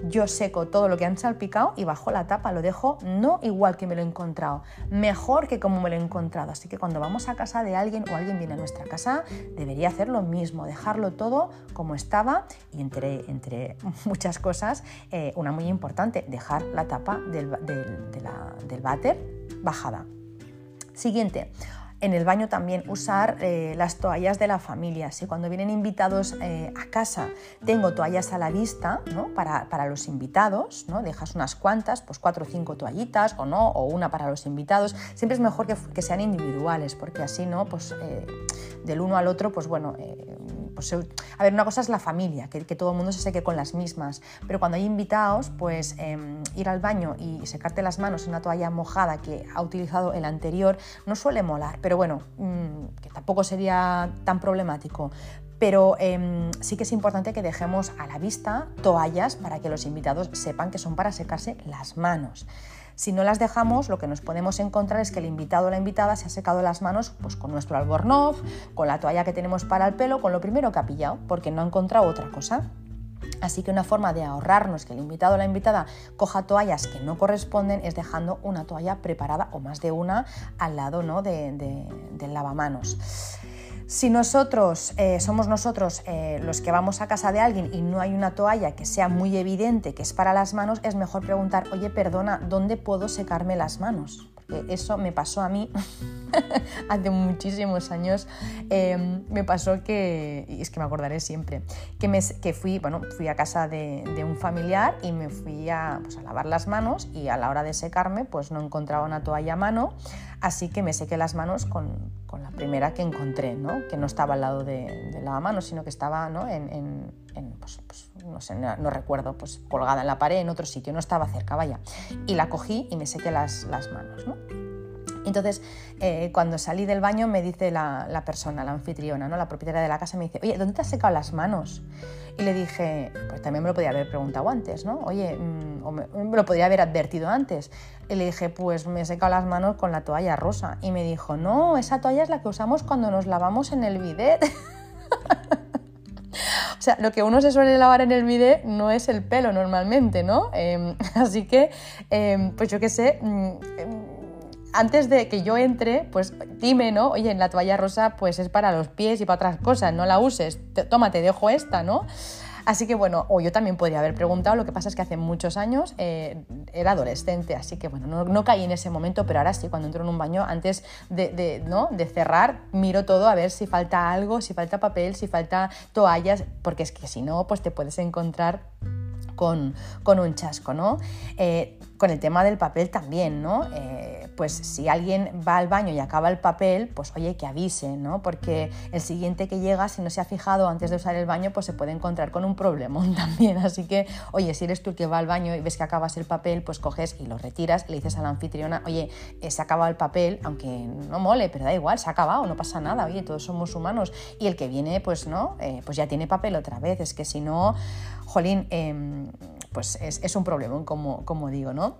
yo seco todo lo que han salpicado y bajo la tapa, lo dejo no igual que me lo he encontrado, mejor que como me lo he encontrado. Así que cuando vamos a casa de alguien o alguien viene a nuestra casa, debería hacer lo mismo, dejarlo todo como estaba y entre, entre muchas cosas, eh, una muy importante, dejar la tapa del, del váter bajada. Siguiente, en el baño también usar eh, las toallas de la familia. Si cuando vienen invitados eh, a casa tengo toallas a la vista ¿no? para, los invitados, ¿no? dejas unas cuantas, pues cuatro o cinco toallitas o no, o una para los invitados. Siempre es mejor que, sean individuales, porque así no, pues eh, del uno al otro, pues bueno, pues, a ver, una cosa es la familia, que, todo el mundo se seque con las mismas, pero cuando hay invitados, pues em, ir al baño y secarte las manos en una toalla mojada que ha utilizado el anterior no suele molar, pero bueno, mm, que tampoco sería tan problemático pero em, sí que es importante que dejemos a la vista toallas para que los invitados sepan que son para secarse las manos. Si no las dejamos, lo que nos podemos encontrar es que el invitado o la invitada se ha secado las manos pues, con nuestro albornoz, con la toalla que tenemos para el pelo, con lo primero que ha pillado, porque no ha encontrado otra cosa. Así que una forma de ahorrarnos que el invitado o la invitada coja toallas que no corresponden es dejando una toalla preparada o más de una al lado ¿no? de, del lavamanos. Si nosotros eh, somos nosotros eh, los que vamos a casa de alguien y no hay una toalla que sea muy evidente que es para las manos, es mejor preguntar, oye, perdona, ¿dónde puedo secarme las manos? Porque eso me pasó a mí hace muchísimos años. Em, me pasó que, y es que me acordaré siempre, que, me, que fui, bueno, fui a casa de, un familiar y me fui a, pues, a lavar las manos y a la hora de secarme pues no encontraba una toalla a mano, así que me sequé las manos con, con la primera que encontré, ¿no? que no estaba al lado de, de lavamanos, sino que estaba ¿no? en, pues, pues, no sé, no, recuerdo, pues colgada en la pared, en otro sitio, no estaba cerca, vaya. Y la cogí y me sequé las, las manos. ¿no? Entonces, eh, cuando salí del baño me dice la, la, persona, la anfitriona, ¿no? la propietaria de la casa, me dice, oye, ¿dónde te has secado las manos? Y le dije, pues también me lo podía haber preguntado antes, ¿no? Oye, mm, o me, lo podría haber advertido antes. Y le dije, pues me he secado las manos con la toalla rosa. Y me dijo, no, esa toalla es la que usamos cuando nos lavamos en el bidet. O sea, lo que uno se suele lavar en el bidet no es el pelo normalmente, ¿no? Em, así que, em, pues yo qué sé, mm, antes de que yo entre, pues dime, ¿no? Oye, la toalla rosa pues es para los pies y para otras cosas, no la uses, toma, te dejo esta, ¿no? Así que bueno, o yo también podría haber preguntado, lo que pasa es que hace muchos años eh, era adolescente, así que bueno, no, caí en ese momento, pero ahora sí, cuando entro en un baño, antes de, ¿no? de cerrar, miro todo a ver si falta algo, si falta papel, si falta toallas, porque es que si no, pues te puedes encontrar con, un chasco, ¿no? Eh, con el tema del papel también, ¿no? Eh, pues si alguien va al baño y acaba el papel, pues oye, que avise, ¿no? Porque el siguiente que llega, si no se ha fijado antes de usar el baño, pues se puede encontrar con un problemón también. Así que, oye, si eres tú el que va al baño y ves que acabas el papel, pues coges y lo retiras, le dices a la anfitriona, oye, eh, se ha acabado el papel, aunque no mole, pero da igual, se ha acabado, no pasa nada, oye, todos somos humanos. Y el que viene, pues no, eh, pues ya tiene papel otra vez. Es que si no, jolín, em, pues es, un problema, como, como digo, ¿no?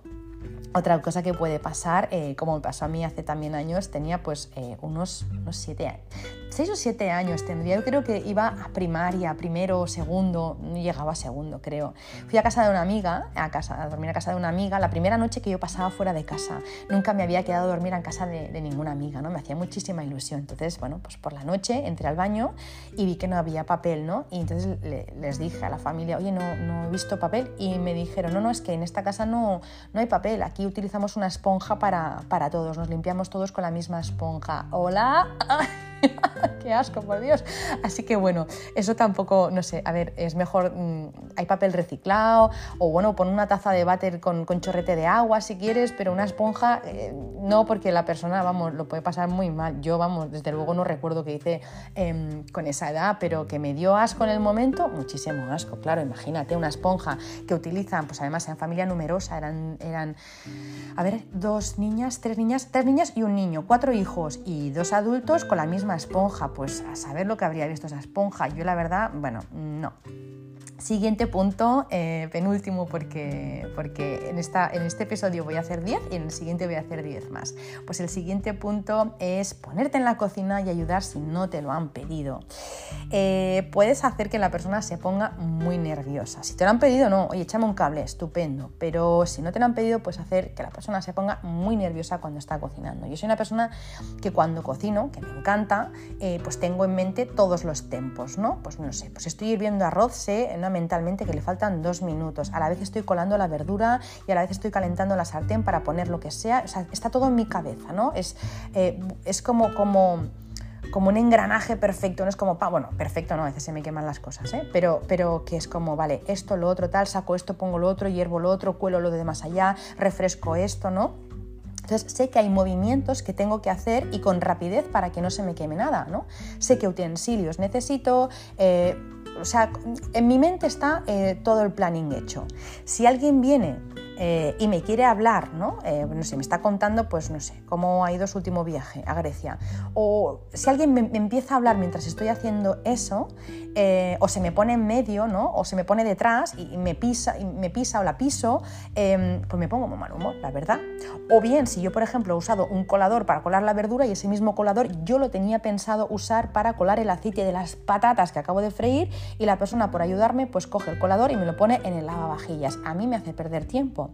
Otra cosa que puede pasar, eh, como me pasó a mí hace también años, tenía pues eh, unos, unos siete años, seis o siete años tendría, yo creo que iba a primaria, primero, segundo, no llegaba a segundo creo. Fui a casa de una amiga, a, casa, a dormir a casa de una amiga, la primera noche que yo pasaba fuera de casa, nunca me había quedado dormir en casa de, ninguna amiga, ¿no? me hacía muchísima ilusión. Entonces, bueno, pues por la noche entré al baño y vi que no había papel, ¿no? Y entonces les dije a la familia, oye, no, no he visto papel, y me dijeron, no, no, es que en esta casa no, no hay papel, aquí utilizamos una esponja para, para todos, nos limpiamos todos con la misma esponja. Hola. qué asco, por Dios. Así que bueno, eso tampoco, no sé, a ver, es mejor, mm, hay papel reciclado o bueno, pon una taza de váter con, con chorrete de agua si quieres, pero una esponja eh, no, porque la persona, vamos, lo puede pasar muy mal. Yo, vamos, desde luego no recuerdo qué hice em, con esa edad, pero que me dio asco en el momento, muchísimo asco, claro, imagínate una esponja que utilizan, pues además en familia numerosa, eran, eran, a ver, dos niñas, tres niñas, tres niñas y un niño, cuatro hijos y dos adultos con la misma esponja, pues a saber lo que habría visto esa esponja. Yo la verdad, bueno, no. Siguiente punto, eh, penúltimo, porque, porque en, esta, en este episodio voy a hacer 10 y en el siguiente voy a hacer 10 más. Pues el siguiente punto es ponerte en la cocina y ayudar si no te lo han pedido. Eh, puedes hacer que la persona se ponga muy nerviosa. Si te lo han pedido, no, oye, échame un cable, estupendo. Pero si no te lo han pedido, puedes hacer que la persona se ponga muy nerviosa cuando está cocinando. Yo soy una persona que cuando cocino, que me encanta, eh, pues tengo en mente todos los tempos, ¿no? Pues no sé, pues estoy hirviendo arroz, sé, mentalmente que le faltan dos minutos. A la vez estoy colando la verdura y a la vez estoy calentando la sartén para poner lo que sea. O sea está todo en mi cabeza, ¿no? Es, eh, es como, como, como un engranaje perfecto, no es como, bueno, perfecto no, a veces se me queman las cosas, ¿eh? pero, pero que es como, vale, esto, lo otro, tal, saco esto, pongo lo otro, hiervo lo otro, cuelo lo de más allá, refresco esto, ¿no? Entonces sé que hay movimientos que tengo que hacer y con rapidez para que no se me queme nada, ¿no? Sé qué utensilios necesito, eh, o sea, en mi mente está eh, todo el planning hecho. Si alguien viene eh, y me quiere hablar, ¿no? Eh, no sé, me está contando, pues no sé, cómo ha ido su último viaje a Grecia. O si alguien me, empieza a hablar mientras estoy haciendo eso, eh, o se me pone en medio, ¿no? O se me pone detrás y, me, pisa, y me pisa o la piso, em, pues me pongo muy mal humor, la verdad. O bien, si yo, por ejemplo, he usado un colador para colar la verdura y ese mismo colador yo lo tenía pensado usar para colar el aceite de las patatas que acabo de freír y la persona por ayudarme pues coge el colador y me lo pone en el lavavajillas. A mí me hace perder tiempo.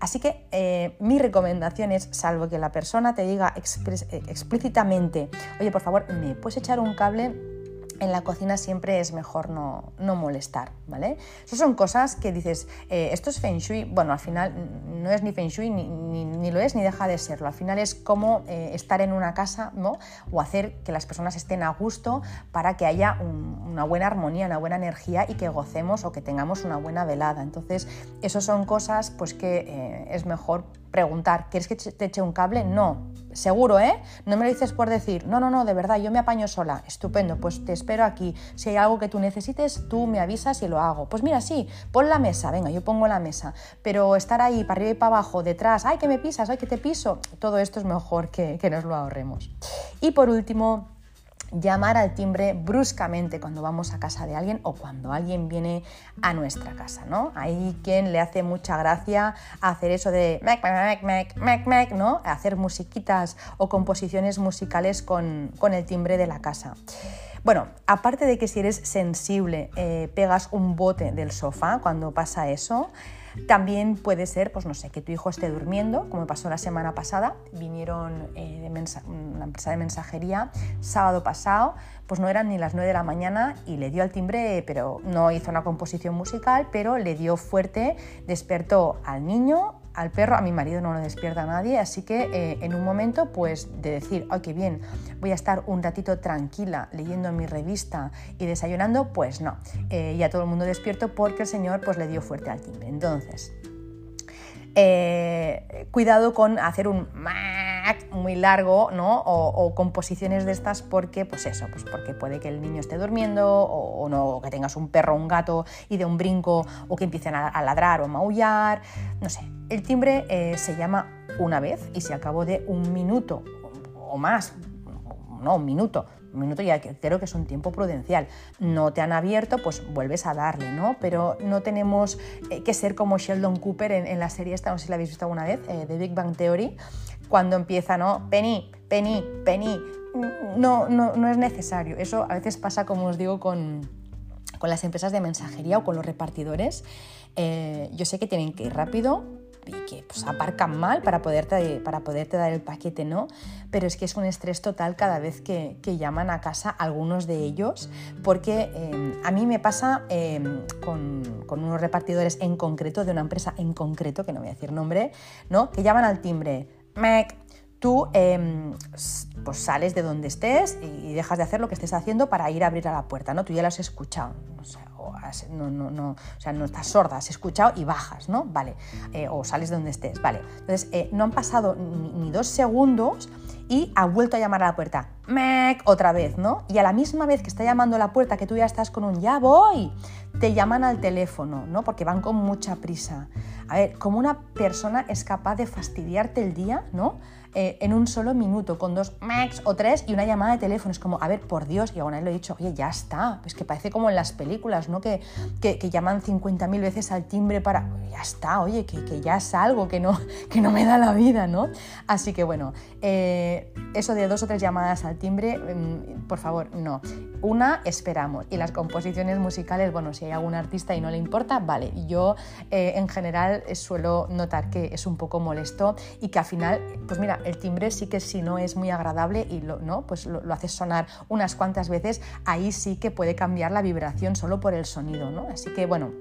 Así que eh, mi recomendación es, salvo que la persona te diga eh, explícitamente, oye, por favor, ¿me puedes echar un cable? En la cocina siempre es mejor no, molestar, ¿vale? Esas son cosas que dices, eh, esto es Feng Shui, bueno, al final no es ni Feng Shui, ni, lo es, ni deja de serlo, al final es como eh, estar en una casa, ¿no? O hacer que las personas estén a gusto para que haya una buena armonía, una buena energía y que gocemos o que tengamos una buena velada. Entonces, esas son cosas pues que eh, es mejor preguntar, ¿quieres que te eche un cable? No, seguro, ¿eh? No me lo dices por decir, no, no, no, de verdad, yo me apaño sola. Estupendo, pues te espero aquí. Si hay algo que tú necesites, tú me avisas y lo hago. Pues mira, sí, pon la mesa, venga, yo pongo la mesa. Pero estar ahí para arriba y para abajo, detrás, ay, que me pisas, ay, que te piso, todo esto es mejor que, que nos lo ahorremos. Y por último, llamar al timbre bruscamente cuando vamos a casa de alguien o cuando alguien viene a nuestra casa, ¿no? Hay quien le hace mucha gracia hacer eso de mec, mec, mec, mec, mec, ¿no? Hacer musiquitas o composiciones musicales con, el timbre de la casa. Bueno, aparte de que si eres sensible eh, pegas un bote del sofá cuando pasa eso, también puede ser, pues no sé, que tu hijo esté durmiendo, como pasó la semana pasada. Vinieron eh, de una empresa de mensajería sábado pasado, pues no eran ni las 9 de la mañana y le dio al timbre, pero no hizo una composición musical, pero le dio fuerte, despertó al niño, al perro, a mi marido no lo despierta nadie, así que eh, en un momento pues de decir, ay, qué bien, voy a estar un ratito tranquila leyendo mi revista y desayunando, pues no, eh, ya todo el mundo despierto porque el señor pues le dio fuerte al timbre. Entonces, eh, cuidado con hacer un muy largo, ¿no? O, composiciones de estas porque, pues eso, pues porque puede que el niño esté durmiendo o, no, que tengas un perro o un gato y de un brinco o que empiecen a, ladrar o a maullar, no sé. El timbre eh, se llama una vez y se acabó de un minuto o más, no, un minuto, un minuto ya creo que es un tiempo prudencial. No te han abierto, pues vuelves a darle, ¿no? Pero no tenemos eh, que ser como Sheldon Cooper en, la serie esta, no sé si la habéis visto alguna vez, eh, de Big Bang Theory, cuando empieza, ¿no? Penny, Penny, Penny. No, no, no es necesario. Eso a veces pasa, como os digo, con, con las empresas de mensajería o con los repartidores. Eh, yo sé que tienen que ir rápido, y que pues, aparcan mal para poderte, para dar el paquete, ¿no? Pero es que es un estrés total cada vez que, llaman a casa algunos de ellos, porque em, a mí me pasa em, con, unos repartidores en concreto, de una empresa en concreto, que no voy a decir nombre, ¿no? Que llaman al timbre, Mac, tú em, pues sales de donde estés y dejas de hacer lo que estés haciendo para ir a abrir a la puerta, ¿no? Tú ya lo has escuchado, sé, no, no, no, o sea, no estás sorda, has escuchado y bajas, ¿no? Vale, eh, o sales de donde estés, vale. Entonces, eh, no han pasado ni, dos segundos y ha vuelto a llamar a la puerta, ¡Mec! otra vez, ¿no? Y a la misma vez que está llamando a la puerta, que tú ya estás con un ya voy, te llaman al teléfono, ¿no? Porque van con mucha prisa. A ver, ¿cómo una persona es capaz de fastidiarte el día, ¿no? Eh, en un solo minuto, con dos max o tres y una llamada de teléfono. Es como, a ver, por Dios, y aún le he dicho, oye, ya está. Es que parece como en las películas, ¿no? Que, que, llaman 50.000 veces al timbre para, ya está, oye, que, que, ya es algo que no, que no me da la vida, ¿no? Así que bueno, eh, eso de dos o tres llamadas al timbre, mm, por favor, no. Una, esperamos. Y las composiciones musicales, bueno, si hay algún artista y no le importa, vale. Yo eh, en general suelo notar que es un poco molesto y que al final, pues mira, el timbre sí que si no es muy agradable y lo, ¿no? pues lo, haces sonar unas cuantas veces, ahí sí que puede cambiar la vibración solo por el sonido. ¿no? Así que bueno,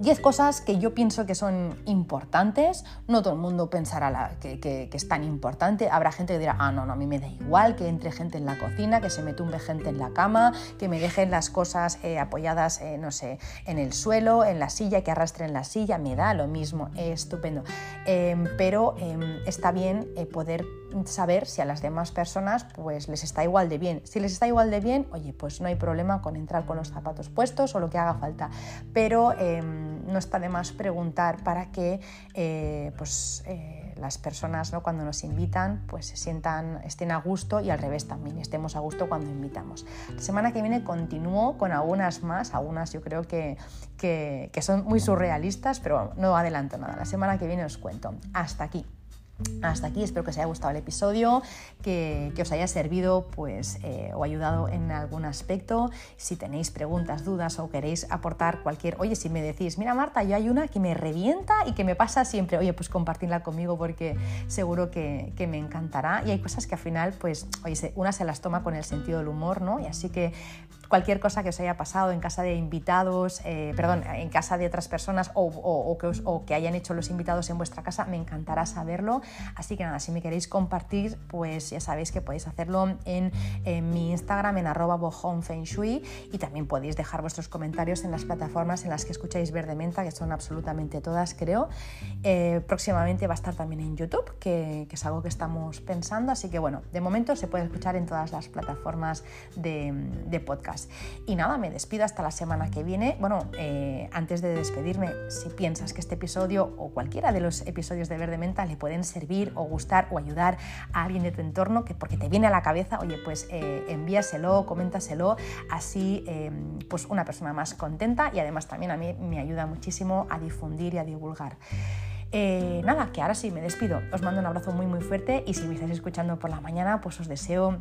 10 cosas que yo pienso que son importantes. No todo el mundo pensará que, es tan importante. Habrá gente que dirá, ah, no, no, a mí me da igual que entre gente en la cocina, que se me tumbe gente en la cama, que me dejen las cosas eh, apoyadas, eh, no sé, en el suelo, en la silla, que arrastren la silla. Me da lo mismo, es estupendo. Em, pero em, está bien eh, poder saber si a las demás personas pues les está igual de bien. Si les está igual de bien, oye, pues no hay problema con entrar con los zapatos puestos o lo que haga falta. Pero em, no está de más preguntar para que eh, pues, eh, las personas ¿no? cuando nos invitan pues se sientan, estén a gusto y al revés también, estemos a gusto cuando invitamos. La semana que viene continúo con algunas más, algunas yo creo que, que, que son muy surrealistas, pero no adelanto nada. La semana que viene os cuento. Hasta aquí. Hasta aquí, espero que os haya gustado el episodio, que, os haya servido pues, eh, o ayudado en algún aspecto. Si tenéis preguntas, dudas o queréis aportar cualquier, oye, si me decís, mira Marta, yo hay una que me revienta y que me pasa siempre, oye, pues compartirla conmigo porque seguro que, me encantará. Y hay cosas que al final, pues, oye, una se las toma con el sentido del humor, ¿no? Y así que cualquier cosa que os haya pasado en casa de invitados, eh, perdón, en casa de otras personas o, que o que hayan hecho los invitados en vuestra casa, me encantará saberlo. Así que nada, si me queréis compartir, pues ya sabéis que podéis hacerlo en, mi Instagram, en arroba y también podéis dejar vuestros comentarios en las plataformas en las que escucháis Verde Menta, que son absolutamente todas, creo. Eh, próximamente va a estar también en YouTube, que, es algo que estamos pensando, así que bueno, de momento se puede escuchar en todas las plataformas de, podcast. Y nada, me despido hasta la semana que viene. Bueno, eh, antes de despedirme, si piensas que este episodio o cualquiera de los episodios de Verde Menta le pueden servir, o gustar o ayudar a alguien de tu entorno que porque te viene a la cabeza, oye, pues eh, envíaselo, coméntaselo, así em, pues una persona más contenta y además también a mí me ayuda muchísimo a difundir y a divulgar. Eh, nada, que ahora sí me despido. Os mando un abrazo muy muy fuerte y si me estáis escuchando por la mañana, pues os deseo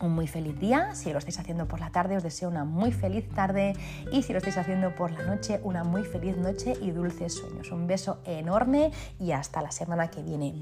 un muy feliz día. Si lo estáis haciendo por la tarde, os deseo una muy feliz tarde. Y si lo estáis haciendo por la noche, una muy feliz noche y dulces sueños. Un beso enorme y hasta la semana que viene.